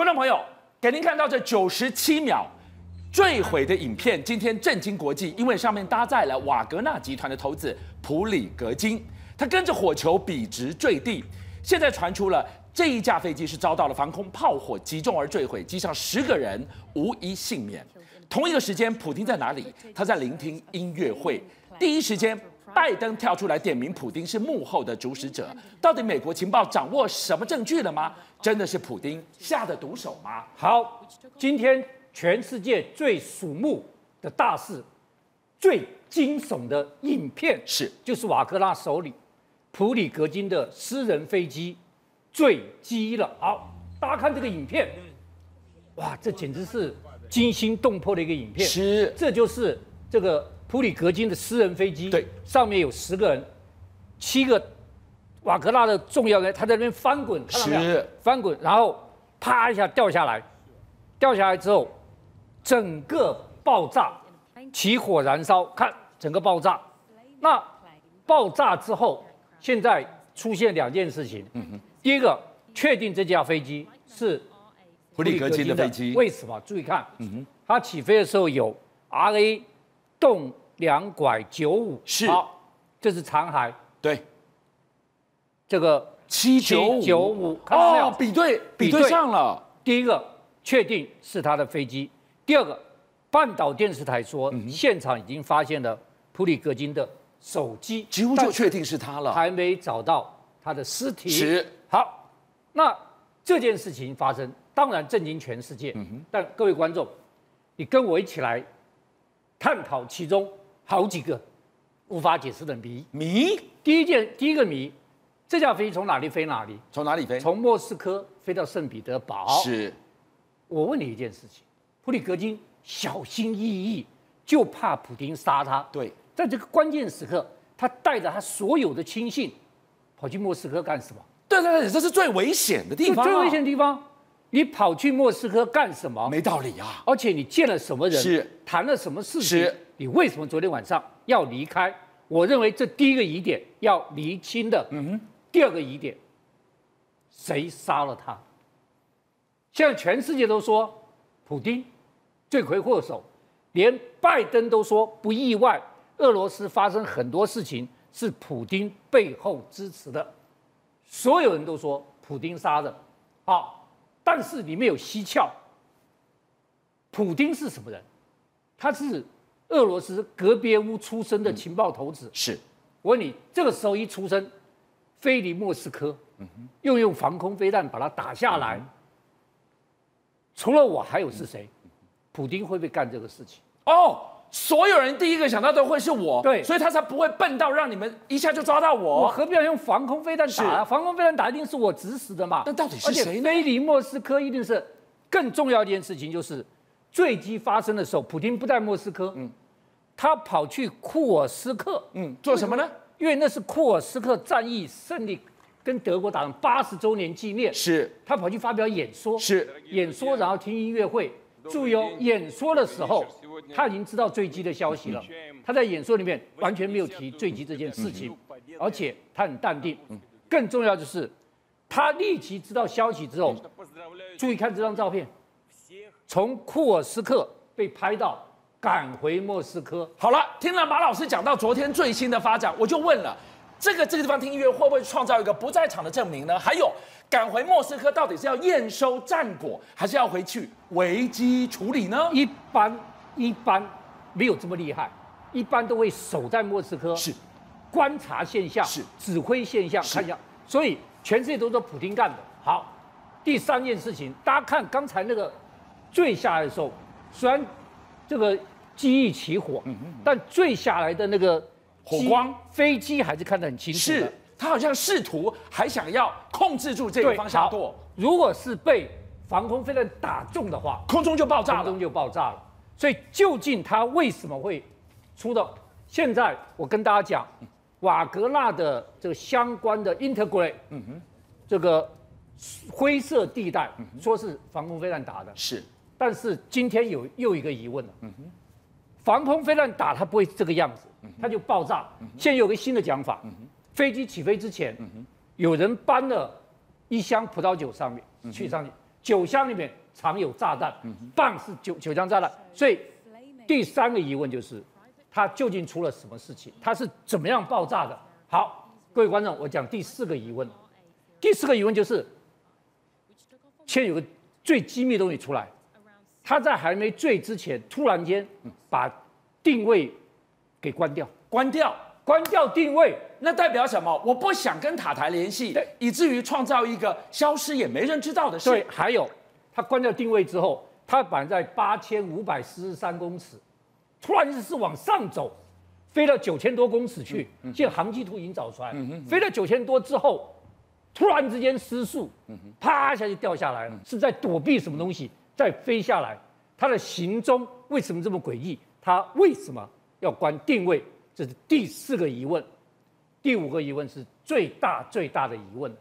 观众朋友，给您看到这九十七秒坠毁的影片，今天震惊国际，因为上面搭载了瓦格纳集团的头子普里格金，他跟着火球笔直坠地。现在传出了这一架飞机是遭到了防空炮火击中而坠毁，机上十个人无一幸免。同一个时间，普丁在哪里？他在聆听音乐会。第一时间，拜登跳出来点名普丁是幕后的主使者。到底美国情报掌握什么证据了吗？真的是普丁下的毒手吗？好，今天全世界最瞩目的大事，最惊悚的影片是，就是瓦格纳首领普里格金的私人飞机坠机了。好，大家看这个影片，哇，这简直是。惊心动魄的一个影片，是，这就是这个普里格金的私人飞机，对，上面有十个人，七个瓦格纳的重要人，他在那边翻滚，看到没有？翻滚，然后啪一下掉下来，掉下来之后，整个爆炸，起火燃烧，看整个爆炸，那爆炸之后，现在出现两件事情，嗯哼，第一个确定这架飞机是。普里格金的飞机。为什么？注意看，嗯哼，它起飞的时候有 R A 动两拐九五，是，好，这是残骸，对，这个七九九五，哦，比对比对。上了。第一个确定是他的飞机，第二个半岛电视台说现场已经发现了普里戈金的手机，几乎就确定是他了，还没找到他的尸体。是，好，那这件事情发生。当然震惊全世界，但各位观众，你跟我一起来探讨其中好几个无法解释的谜。谜，第一件，第一个谜，这架飞机从哪里飞哪里？从哪里飞？从莫斯科飞到圣彼得堡。是。我问你一件事情，普里格金小心翼翼，就怕普丁杀他。对。在这个关键时刻，他带着他所有的亲信跑去莫斯科干什么？对对对，这是最危险的地方。最危险的地方。你跑去莫斯科干什么？没道理啊！而且你见了什么人？是谈了什么事情？是。你为什么昨天晚上要离开？我认为这第一个疑点要厘清的。嗯。第二个疑点，谁杀了他？现在全世界都说普丁罪魁祸首，连拜登都说不意外。俄罗斯发生很多事情是普丁背后支持的，所有人都说普丁杀的。好。但是里面有蹊跷，普丁是什么人？他是俄罗斯格别屋出生的情报头子。嗯、是，我问你，这个时候一出生，飞离莫斯科，又用防空飞弹把它打下来，嗯、除了我还有是谁？普丁会不会干这个事情？哦。所有人第一个想到的会是我，对，所以他才不会笨到让你们一下就抓到我。我何必要用防空飞弹打啊？防空飞弹打一定是我指使的嘛。那到底是谁呢？飞离莫斯科一定是更重要的一件事情，就是坠机发生的时候，普丁不在莫斯科，嗯，他跑去库尔斯克，嗯，做什么呢？因为那是库尔斯克战役胜利跟德国打了八十周年纪念，是，他跑去发表演说，是演说，然后听音乐会。注意哦，演说的时候他已经知道坠机的消息了。他在演说里面完全没有提坠机这件事情，而且他很淡定。更重要的是，他立即知道消息之后，注意看这张照片，从库尔斯克被拍到赶回莫斯科。好了，听了马老师讲到昨天最新的发展，我就问了，这个这个地方听音乐会不会创造一个不在场的证明呢？还有。赶回莫斯科到底是要验收战果，还是要回去危机处理呢？一般一般没有这么厉害，一般都会守在莫斯科，是观察现象，是指挥现象，看一下。所以全世界都说普丁干的。好，第三件事情，大家看刚才那个坠下来的时候，虽然这个机翼起火，但坠下来的那个火光，飞机还是看得很清楚。是。他好像试图还想要控制住这个方向舵，如果是被防空飞弹打中的话，空中就爆炸了，空中就爆炸了。所以究竟他为什么会出到现在？我跟大家讲，瓦格纳的这个相关的 integrate，嗯哼，这个灰色地带，说是防空飞弹打的，是。但是今天有又一个疑问了，嗯哼，防空飞弹打它不会这个样子，它就爆炸。现在有个新的讲法。飞机起飞之前，有人搬了一箱葡萄酒上面去上去，酒箱里面藏有炸弹，棒是酒酒箱炸弹，所以第三个疑问就是，它究竟出了什么事情？它是怎么样爆炸的？好，各位观众，我讲第四个疑问。第四个疑问就是，现在有个最机密的东西出来，他在还没醉之前，突然间把定位给关掉，关掉，关掉定位，那代表什么？我不想跟塔台联系，对，以至于创造一个消失也没人知道的事。对，还有他关掉定位之后，他反正在八千五百四十三公尺，突然是往上走，飞到九千多公尺去，现在航机图已经找出来，飞到九千多之后。突然之间失速，啪一下就掉下来了，是在躲避什么东西，再飞下来。它的行踪为什么这么诡异？它为什么要关定位？这是第四个疑问。第五个疑问是最大最大的疑问。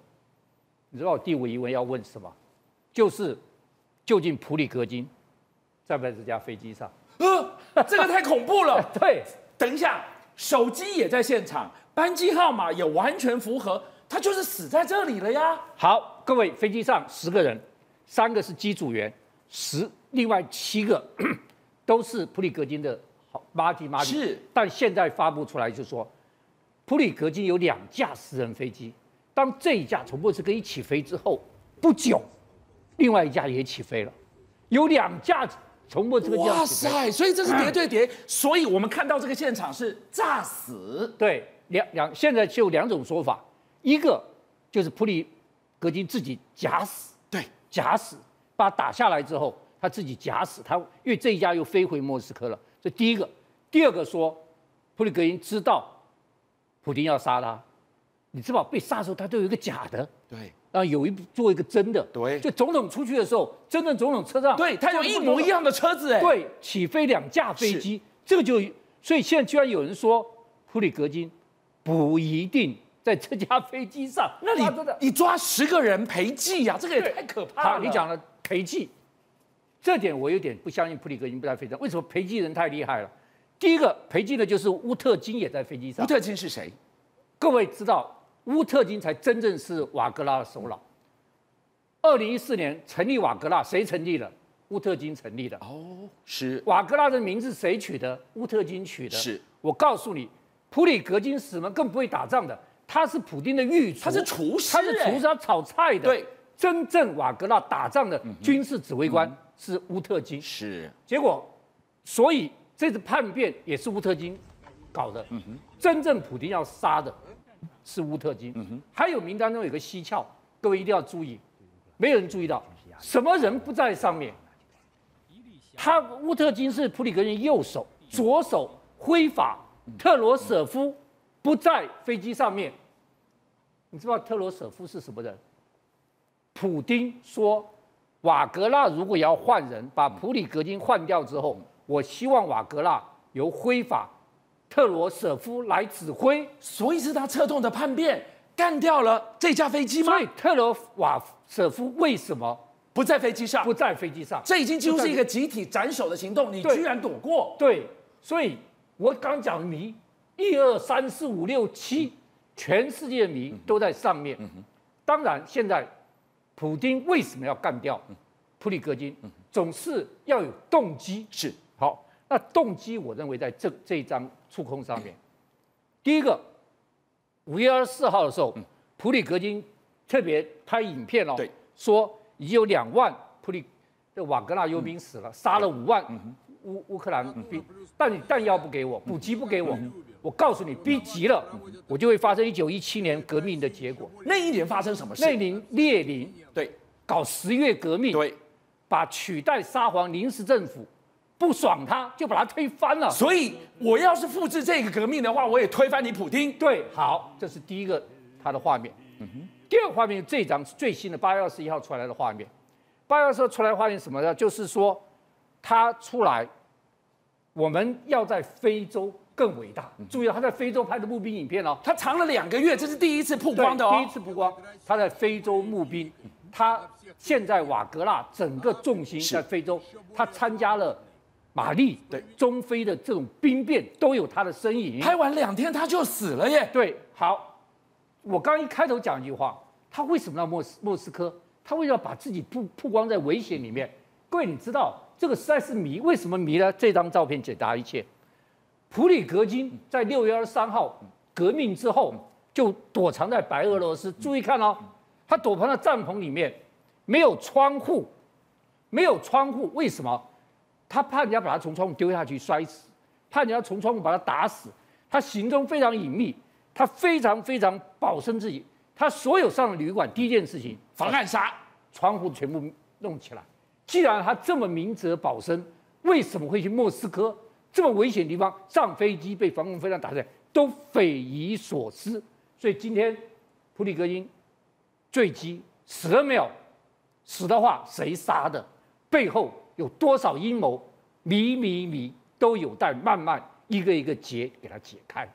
你知道第五疑问要问什么？就是究竟普里格金在不在这架飞机上？呃，这个太恐怖了。对，等一下，手机也在现场，班机号码也完全符合。他就是死在这里了呀！好，各位，飞机上十个人，三个是机组员，十另外七个都是普里格金的好马吉马吉。是，但现在发布出来就说，普里格金有两架私人飞机，当这一架从莫斯科一起飞之后不久，另外一架也起飞了，有两架从莫斯科。哇塞！所以这是叠对谍，所以我们看到这个现场是炸死。对，两两现在就有两种说法。一个就是普里格金自己假死，对，假死，把他打下来之后，他自己假死，他因为这一架又飞回莫斯科了，这第一个。第二个说，普里格金知道普丁要杀他，你知道被杀的时候他都有一个假的，对，然后有一做一个真的，对，就总统出去的时候，真正总统车上，对他有一模一样的车子，哎，对，起飞两架飞机，这个就，所以现在居然有人说普里格金不一定。在这架飞机上，那你你抓十个人陪祭呀？这个也太可怕了。好，你讲了陪祭，这点我有点不相信。普里格金不在飞机上，为什么陪祭人太厉害了？第一个陪祭的就是乌特金也在飞机上。乌特金是谁？各位知道，乌特金才真正是瓦格纳的首脑。二零一四年成立瓦格纳，谁成立的？乌特金成立的。哦，是。瓦格纳的名字谁取的？乌特金取的。是。我告诉你，普里格金什么更不会打仗的。他是普丁的御厨，他是厨师，他是厨师，他炒菜的。对，真正瓦格纳打仗的军事指挥官是乌特金。是，结果，所以这次叛变也是乌特金搞的。真正普京要杀的是乌特金。还有名单中有个蹊跷，各位一定要注意，没有人注意到，什么人不在上面？他乌特金是普里格人右手，左手挥法特罗舍夫。不在飞机上面，你知道特罗舍夫是什么人？普丁说，瓦格纳如果要换人，把普里格金换掉之后，我希望瓦格纳由挥法特罗舍夫来指挥，所以是他策动的叛变，干掉了这架飞机吗？所以特罗瓦舍夫为什么不在飞机上？不在飞机上，这已经几乎是一个集体斩首的行动，你居然躲过？对，所以我刚讲谜。一二三四五六七，全世界的谜都在上面。当然，现在普京为什么要干掉普里格金？总是要有动机。是。好，那动机我认为在这这一张触控上面，第一个，五月二十四号的时候，普里格金特别拍影片哦，说已经有两万普里的瓦格纳佣兵死了，杀了五万乌乌克兰兵，但你弹药不给我，补给不给我。我告诉你，逼急了，我就会发生一九一七年革命的结果。那一年发生什么事？那年列宁对搞十月革命，对，把取代沙皇临时政府不爽他，就把他推翻了。所以我要是复制这个革命的话，我也推翻你普丁。对，好，这是第一个他的画面。嗯哼。第二个画面，这张是最新的八月二十一号出来的画面。八月二十一号出来的画面什么呢？就是说他出来，我们要在非洲。更伟大！注意到他在非洲拍的募兵影片哦，他藏了两个月，这是第一次曝光的哦。第一次曝光，他在非洲募兵，他现在瓦格纳整个重心在非洲，他参加了马利、对中非的这种兵变，都有他的身影。拍完两天他就死了耶！对，好，我刚一开头讲一句话，他为什么到莫斯莫斯科？他为什么要把自己曝曝光在危险里面？各位，你知道这个实在是迷，为什么迷呢？这张照片解答一切。普里格金在六月二十三号革命之后，就躲藏在白俄罗斯。注意看哦，他躲藏在帐篷里面，没有窗户，没有窗户。为什么？他怕人家把他从窗户丢下去摔死，怕人家从窗户把他打死。他行踪非常隐秘，他非常非常保身自己。他所有上的旅馆，第一件事情防暗杀，窗户全部弄起来。既然他这么明哲保身，为什么会去莫斯科？这么危险的地方上飞机被防空飞弹打下来，都匪夷所思。所以今天普里戈金坠机死了没有？死的话谁杀的？背后有多少阴谋？谜谜谜都有待慢慢一个一个结给它解开。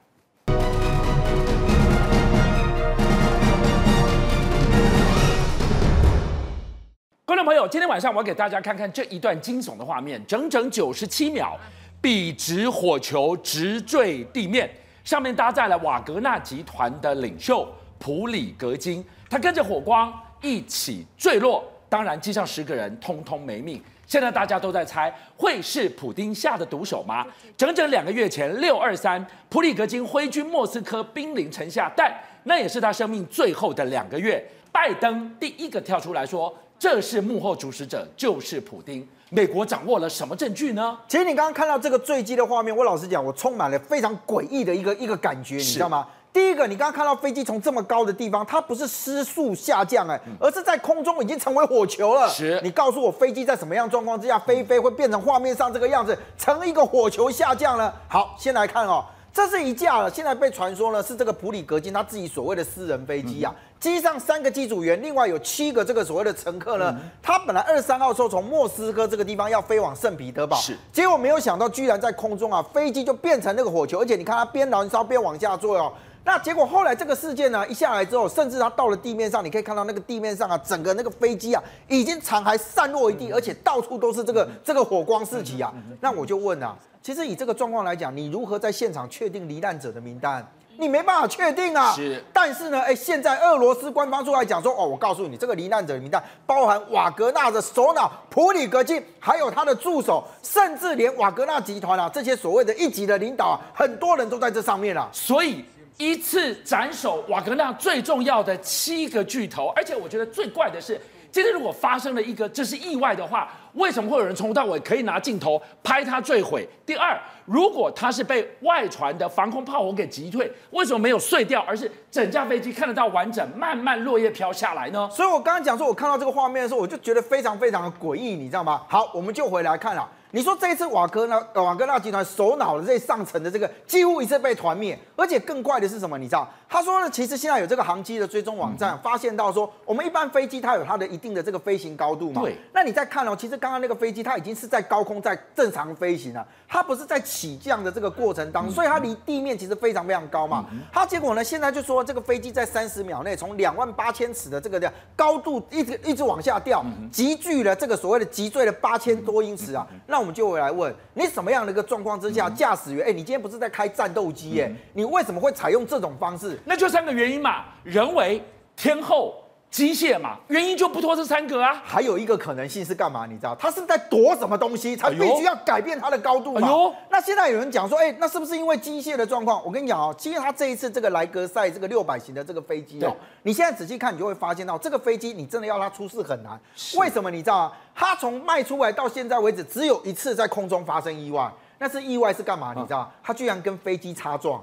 观众朋友，今天晚上我给大家看看这一段惊悚的画面，整整九十七秒。笔直火球直坠地面，上面搭载了瓦格纳集团的领袖普里格金，他跟着火光一起坠落。当然，机上十个人通通没命。现在大家都在猜，会是普丁下的毒手吗？整整两个月前，六二三，普里格金挥军莫斯科，兵临城下，但那也是他生命最后的两个月。拜登第一个跳出来说，这是幕后主使者，就是普丁。美国掌握了什么证据呢？其实你刚刚看到这个坠机的画面，我老实讲，我充满了非常诡异的一个一个感觉，你知道吗？第一个，你刚刚看到飞机从这么高的地方，它不是失速下降，哎，而是在空中已经成为火球了。是，你告诉我，飞机在什么样状况之下飞飞会变成画面上这个样子，成一个火球下降呢？好，先来看哦。这是一架了，现在被传说呢是这个普里格金他自己所谓的私人飞机啊，机上三个机组员，另外有七个这个所谓的乘客呢。他本来二十三号时候从莫斯科这个地方要飞往圣彼得堡，是，结果没有想到居然在空中啊，飞机就变成那个火球，而且你看它边燃烧边往下坠哦。那结果后来这个事件呢一下来之后，甚至它到了地面上，你可以看到那个地面上啊，整个那个飞机啊已经残骸散落一地，而且到处都是这个这个火光四起啊。那我就问啊。其实以这个状况来讲，你如何在现场确定罹难者的名单？你没办法确定啊。是。但是呢，哎，现在俄罗斯官方出来讲说，哦，我告诉你，这个罹难者的名单包含瓦格纳的首脑普里格金，还有他的助手，甚至连瓦格纳集团啊这些所谓的一级的领导啊，很多人都在这上面啊。所以一次斩首瓦格纳最重要的七个巨头，而且我觉得最怪的是。今天如果发生了一个这是意外的话，为什么会有人从头到尾可以拿镜头拍它坠毁？第二，如果它是被外传的防空炮火给击退，为什么没有碎掉，而是整架飞机看得到完整，慢慢落叶飘下来呢？所以我刚刚讲说，我看到这个画面的时候，我就觉得非常非常的诡异，你知道吗？好，我们就回来看了。你说这一次瓦格纳瓦格纳集团首脑的这上层的这个几乎一次被团灭，而且更怪的是什么？你知道？他说呢，其实现在有这个航机的追踪网站，发现到说，我们一般飞机它有它的一定的这个飞行高度嘛。对。那你再看哦，其实刚刚那个飞机它已经是在高空在正常飞行了，它不是在起降的这个过程当中，所以它离地面其实非常非常高嘛。它结果呢，现在就说这个飞机在三十秒内从两万八千尺的这个的高度一直一直往下掉，急剧了这个所谓的急坠了八千多英尺啊。那我们就会来问你，什么样的一个状况之下，驾驶员，哎，你今天不是在开战斗机，哎，你为什么会采用这种方式？那就三个原因嘛，人为、天候、机械嘛，原因就不脱这三个啊。还有一个可能性是干嘛？你知道，他是在躲什么东西，才必须要改变它的高度嘛？哎呦，那现在有人讲说，哎，那是不是因为机械的状况？我跟你讲哦，其实他这一次这个莱格赛这个六百型的这个飞机哦，你现在仔细看，你就会发现到这个飞机，你真的要它出事很难。为什么？你知道啊？它从卖出来到现在为止，只有一次在空中发生意外。那是意外是干嘛？你知道吗？它居然跟飞机擦撞。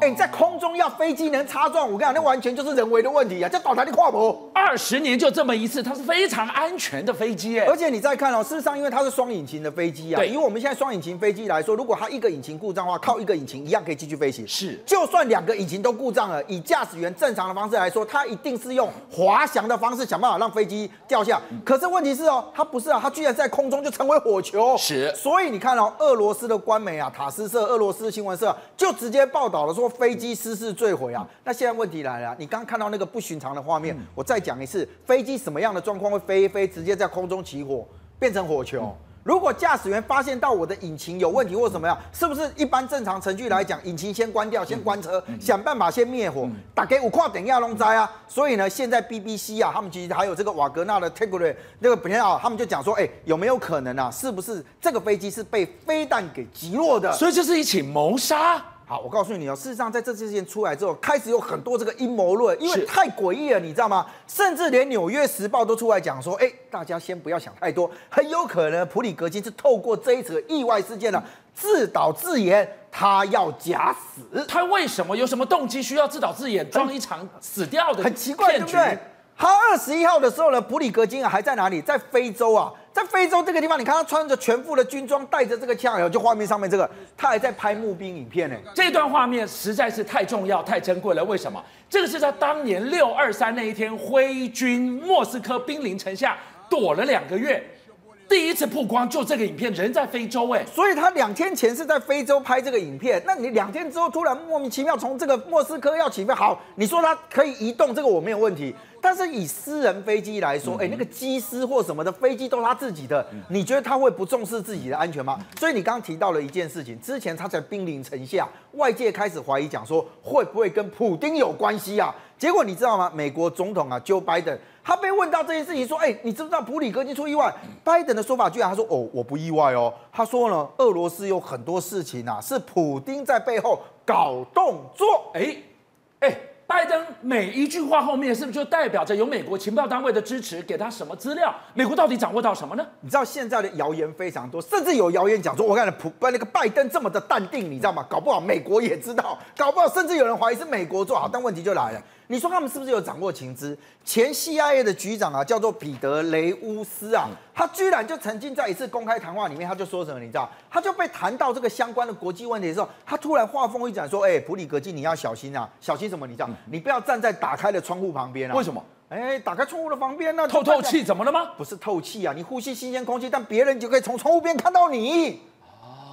哎，你在空中要飞机能擦撞，我跟你讲，那完全就是人为的问题啊！这倒台的跨模，二十年就这么一次，它是非常安全的飞机哎。而且你再看哦，事实上，因为它是双引擎的飞机啊，对，因为我们现在双引擎飞机来说，如果它一个引擎故障的话，靠一个引擎一样可以继续飞行。是，就算两个引擎都故障了，以驾驶员正常的方式来说，它一定是用滑翔的方式想办法让飞机掉下。可是问题是哦，它不是啊，它居然在空中就成为火球。是，所以你看哦，俄罗斯的官媒啊，塔斯社、俄罗斯新闻社就直接报道了说飞机失。事坠毁啊！那现在问题来了，你刚刚看到那个不寻常的画面，我再讲一次，飞机什么样的状况会飞一飞，直接在空中起火，变成火球？如果驾驶员发现到我的引擎有问题或什么样，是不是一般正常程序来讲，引擎先关掉，先关车，想办法先灭火？打给五块等亚龙灾啊！所以呢，现在 BBC 啊，他们其实还有这个瓦格纳的 Telegram 那个本来啊，他们就讲说，哎，有没有可能啊？是不是这个飞机是被飞弹给击落的？所以这是一起谋杀。好，我告诉你哦，事实上在这事件出来之后，开始有很多这个阴谋论，因为太诡异了，你知道吗？甚至连《纽约时报》都出来讲说，哎，大家先不要想太多，很有可能普里格金是透过这一次意外事件呢，自导自演，他要假死。他为什么有什么动机需要自导自演，装一场死掉的？很奇怪，对不对？他二十一号的时候呢，普里格金啊还在哪里？在非洲啊。在非洲这个地方，你看他穿着全副的军装，带着这个枪，然后就画面上面这个，他还在拍募兵影片呢。这段画面实在是太重要、太珍贵了。为什么？这个是在当年六二三那一天挥军莫斯科兵临城下，躲了两个月，第一次曝光，就这个影片，人在非洲哎，所以他两天前是在非洲拍这个影片，那你两天之后突然莫名其妙从这个莫斯科要起飞，好，你说他可以移动，这个我没有问题。但是以私人飞机来说，哎，那个机师或什么的飞机都是他自己的，你觉得他会不重视自己的安全吗？所以你刚刚提到了一件事情，之前他在兵临城下，外界开始怀疑讲说会不会跟普丁有关系啊？结果你知道吗？美国总统啊，Joe Biden，他被问到这件事情，说，哎，你知不知道普里戈金出意外？拜登的说法居然他说，哦，我不意外哦。他说呢，俄罗斯有很多事情啊，是普丁在背后搞动作。哎，哎。拜登每一句话后面是不是就代表着有美国情报单位的支持，给他什么资料？美国到底掌握到什么呢？你知道现在的谣言非常多，甚至有谣言讲说，我看普那个拜登这么的淡定，你知道吗？搞不好美国也知道，搞不好甚至有人怀疑是美国做好。但问题就来了。你说他们是不是有掌握情资？前 CIA 的局长啊，叫做彼得雷乌斯啊，他居然就曾经在一次公开谈话里面，他就说什么？你知道？他就被谈到这个相关的国际问题的时候，他突然话锋一转，说：“哎，普里格金，你要小心啊，小心什么？你知道？你不要站在打开的窗户旁边啊。为什么？哎，打开窗户的旁边呢？透透气怎么了吗？不是透气啊，你呼吸新鲜空气，但别人就可以从窗户边看到你。”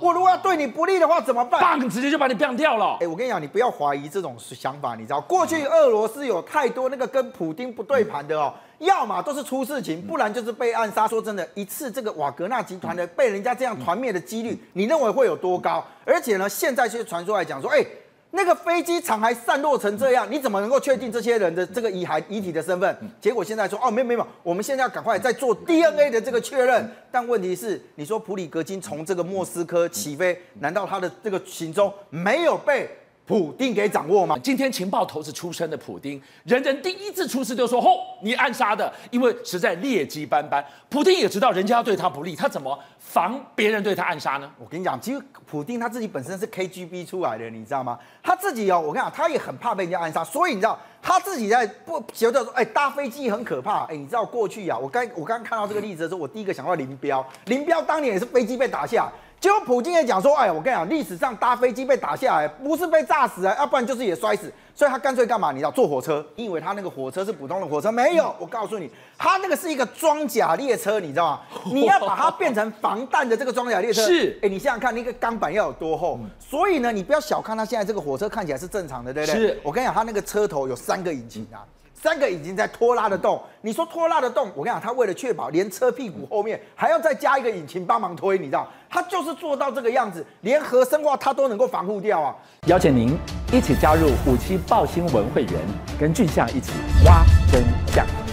我如果要对你不利的话怎么办？棒，直接就把你棒掉了。哎，我跟你讲，你不要怀疑这种想法，你知道，过去俄罗斯有太多那个跟普丁不对盘的哦，要么都是出事情，不然就是被暗杀。说真的，一次这个瓦格纳集团的被人家这样团灭的几率，你认为会有多高？而且呢，现在却传说来讲说，哎。那个飞机场还散落成这样，你怎么能够确定这些人的这个遗骸遗体的身份？结果现在说哦，没有没有，我们现在要赶快再做 DNA 的这个确认。但问题是，你说普里格金从这个莫斯科起飞，难道他的这个行踪没有被？普丁给掌握吗？今天情报头子出身的普丁，人人第一次出事就说：“吼，你暗杀的，因为实在劣迹斑斑。”普丁也知道人家要对他不利，他怎么防别人对他暗杀呢？我跟你讲，其实普丁他自己本身是 KGB 出来的，你知道吗？他自己哦，我跟你讲，他也很怕被人家暗杀，所以你知道他自己在不觉得说，哎，搭飞机很可怕。哎，你知道过去啊，我刚我刚刚看到这个例子的时候，我第一个想到林彪，林彪当年也是飞机被打下。结果普京也讲说，哎，我跟你讲，历史上搭飞机被打下来，不是被炸死啊，要不然就是也摔死，所以他干脆干嘛？你知道坐火车？你以为他那个火车是普通的火车？没有，我告诉你，他那个是一个装甲列车，你知道吗？你要把它变成防弹的这个装甲列车。是，哎，你想想看，那个钢板要有多厚？所以呢，你不要小看它现在这个火车看起来是正常的，对不对？是。我跟你讲，它那个车头有三个引擎啊。三个已经在拖拉的动，你说拖拉的动，我跟你讲，他为了确保连车屁股后面还要再加一个引擎帮忙推，你知道，他就是做到这个样子，连核生化他都能够防护掉啊！邀请您一起加入五七报新闻会员，跟俊相一起挖真相。